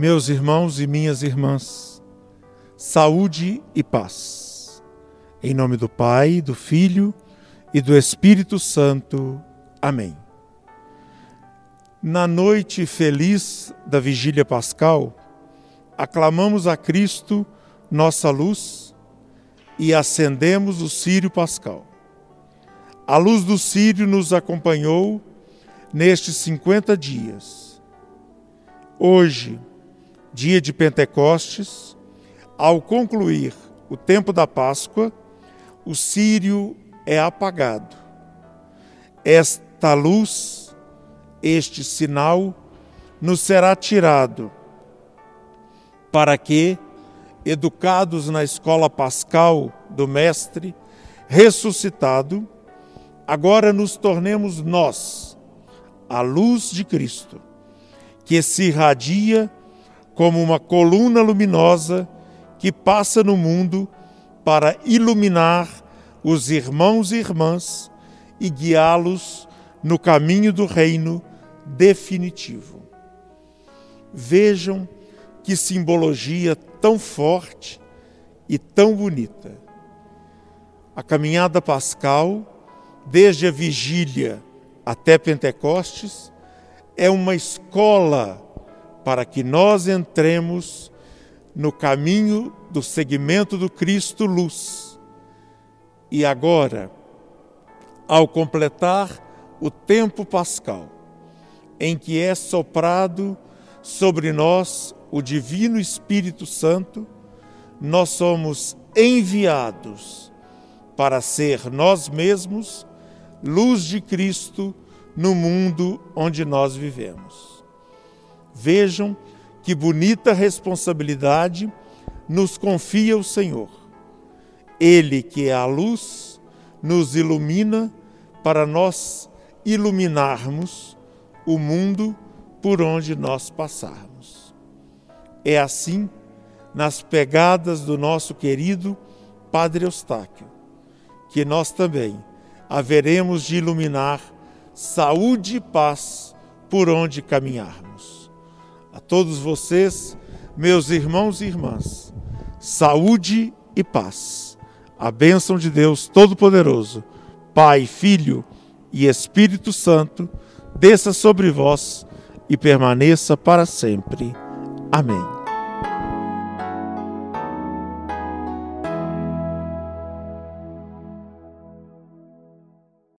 Meus irmãos e minhas irmãs, saúde e paz. Em nome do Pai, do Filho e do Espírito Santo. Amém. Na noite feliz da vigília pascal, aclamamos a Cristo, nossa luz, e acendemos o Sírio pascal. A luz do Sírio nos acompanhou nestes 50 dias. Hoje, dia de Pentecostes, ao concluir o tempo da Páscoa, o Sírio é apagado. Esta luz, este sinal, nos será tirado, para que, educados na escola pascal do Mestre, ressuscitado, agora nos tornemos nós, a luz de Cristo, que se irradia como uma coluna luminosa que passa no mundo para iluminar os irmãos e irmãs e guiá-los no caminho do reino definitivo. Vejam que simbologia tão forte e tão bonita. A caminhada pascal, desde a vigília até Pentecostes, é uma escola para que nós entremos no caminho do segmento do Cristo luz. E agora, ao completar o tempo pascal, em que é soprado sobre nós o Divino Espírito Santo, nós somos enviados para ser nós mesmos luz de Cristo no mundo onde nós vivemos. Vejam que bonita responsabilidade nos confia o Senhor. Ele, que é a luz, nos ilumina para nós iluminarmos o mundo por onde nós passarmos. É assim nas pegadas do nosso querido Padre Eustáquio, que nós também haveremos de iluminar saúde e paz por onde caminharmos. A todos vocês, meus irmãos e irmãs, saúde e paz. A bênção de Deus Todo-Poderoso, Pai, Filho e Espírito Santo, desça sobre vós e permaneça para sempre. Amém.